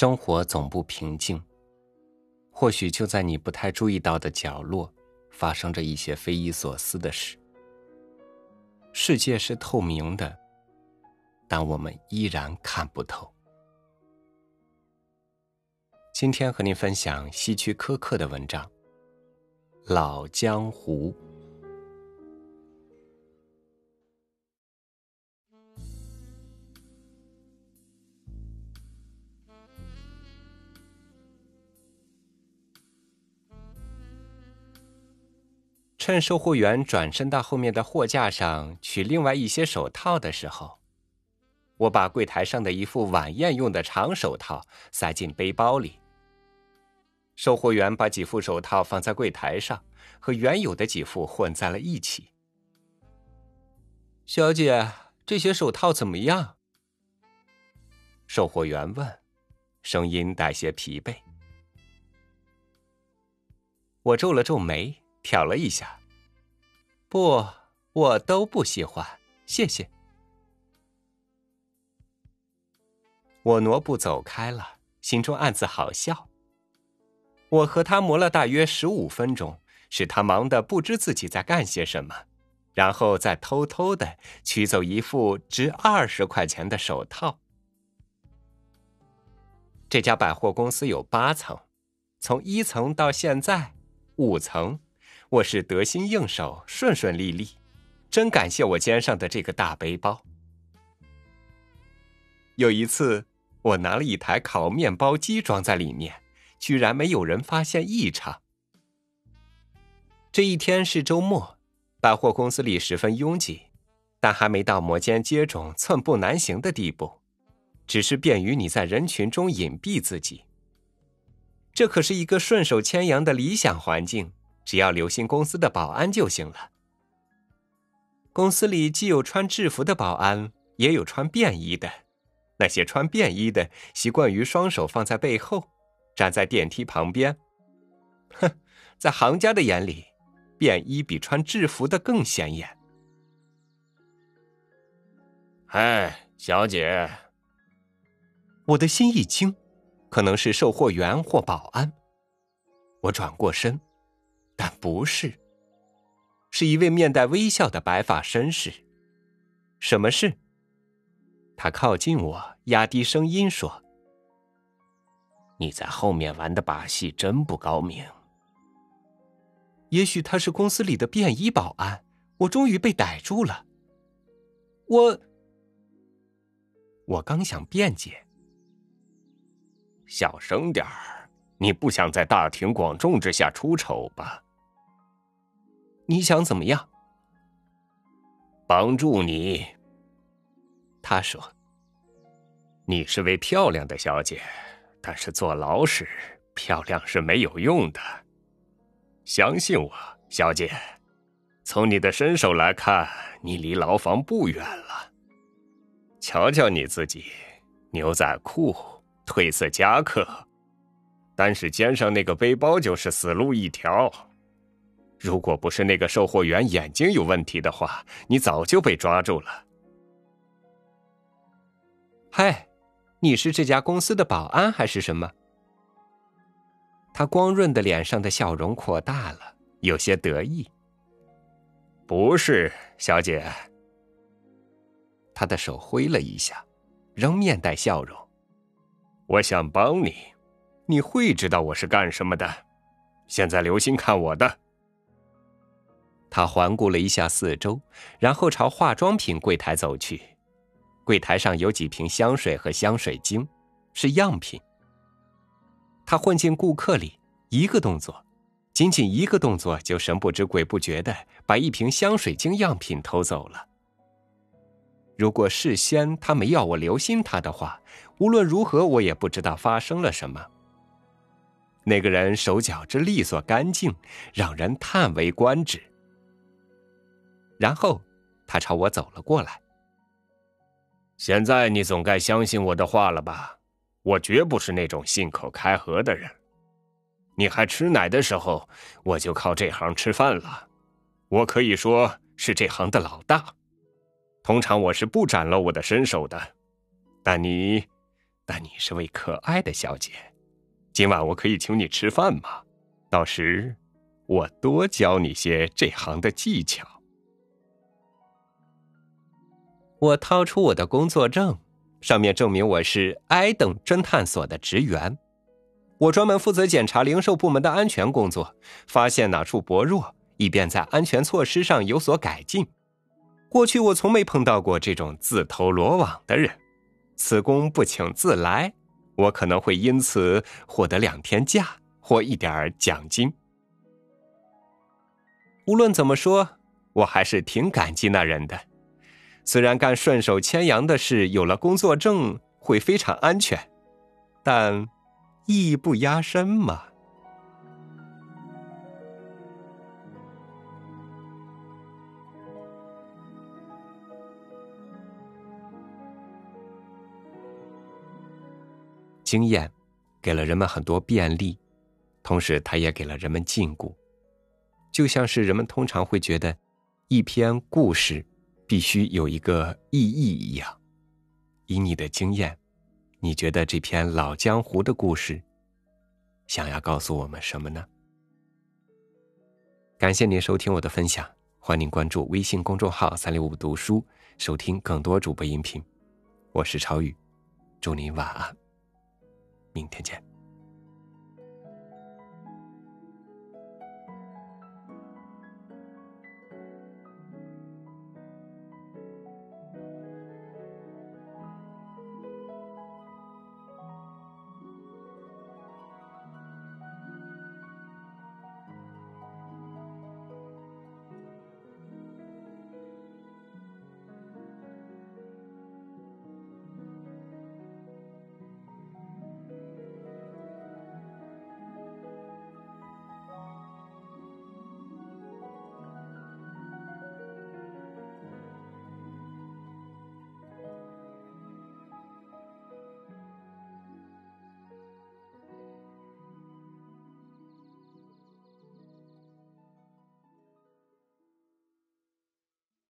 生活总不平静，或许就在你不太注意到的角落，发生着一些匪夷所思的事。世界是透明的，但我们依然看不透。今天和您分享希区柯克的文章《老江湖》。趁售货员转身到后面的货架上取另外一些手套的时候，我把柜台上的一副晚宴用的长手套塞进背包里。售货员把几副手套放在柜台上，和原有的几副混在了一起。小姐，这些手套怎么样？售货员问，声音带些疲惫。我皱了皱眉。挑了一下，不，我都不喜欢，谢谢。我挪步走开了，心中暗自好笑。我和他磨了大约十五分钟，使他忙得不知自己在干些什么，然后再偷偷的取走一副值二十块钱的手套。这家百货公司有八层，从一层到现在五层。我是得心应手，顺顺利利，真感谢我肩上的这个大背包。有一次，我拿了一台烤面包机装在里面，居然没有人发现异常。这一天是周末，百货公司里十分拥挤，但还没到摩肩接踵、寸步难行的地步，只是便于你在人群中隐蔽自己。这可是一个顺手牵羊的理想环境。只要留心公司的保安就行了。公司里既有穿制服的保安，也有穿便衣的。那些穿便衣的习惯于双手放在背后，站在电梯旁边。哼，在行家的眼里，便衣比穿制服的更显眼。哎，小姐，我的心一惊，可能是售货员或保安。我转过身。但不是，是一位面带微笑的白发绅士。什么事？他靠近我，压低声音说：“你在后面玩的把戏真不高明。”也许他是公司里的便衣保安。我终于被逮住了。我，我刚想辩解，小声点儿，你不想在大庭广众之下出丑吧？你想怎么样？帮助你。他说：“你是位漂亮的小姐，但是坐牢时漂亮是没有用的。相信我，小姐，从你的身手来看，你离牢房不远了。瞧瞧你自己，牛仔裤、褪色夹克，单是肩上那个背包就是死路一条。”如果不是那个售货员眼睛有问题的话，你早就被抓住了。嗨，你是这家公司的保安还是什么？他光润的脸上的笑容扩大了，有些得意。不是，小姐。他的手挥了一下，仍面带笑容。我想帮你，你会知道我是干什么的。现在留心看我的。他环顾了一下四周，然后朝化妆品柜台走去。柜台上有几瓶香水和香水精，是样品。他混进顾客里，一个动作，仅仅一个动作，就神不知鬼不觉的把一瓶香水精样品偷走了。如果事先他没要我留心他的话，无论如何我也不知道发生了什么。那个人手脚之利索干净，让人叹为观止。然后，他朝我走了过来。现在你总该相信我的话了吧？我绝不是那种信口开河的人。你还吃奶的时候，我就靠这行吃饭了。我可以说是这行的老大。通常我是不展露我的身手的，但你，但你是位可爱的小姐。今晚我可以请你吃饭吗？到时我多教你些这行的技巧。我掏出我的工作证，上面证明我是 I 等侦探所的职员。我专门负责检查零售部门的安全工作，发现哪处薄弱，以便在安全措施上有所改进。过去我从没碰到过这种自投罗网的人。此工不请自来，我可能会因此获得两天假或一点奖金。无论怎么说，我还是挺感激那人的。虽然干顺手牵羊的事，有了工作证会非常安全，但艺不压身嘛。经验给了人们很多便利，同时它也给了人们禁锢，就像是人们通常会觉得一篇故事。必须有一个意义一样。以你的经验，你觉得这篇老江湖的故事想要告诉我们什么呢？感谢您收听我的分享，欢迎关注微信公众号“三六五读书”，收听更多主播音频。我是超宇，祝您晚安，明天见。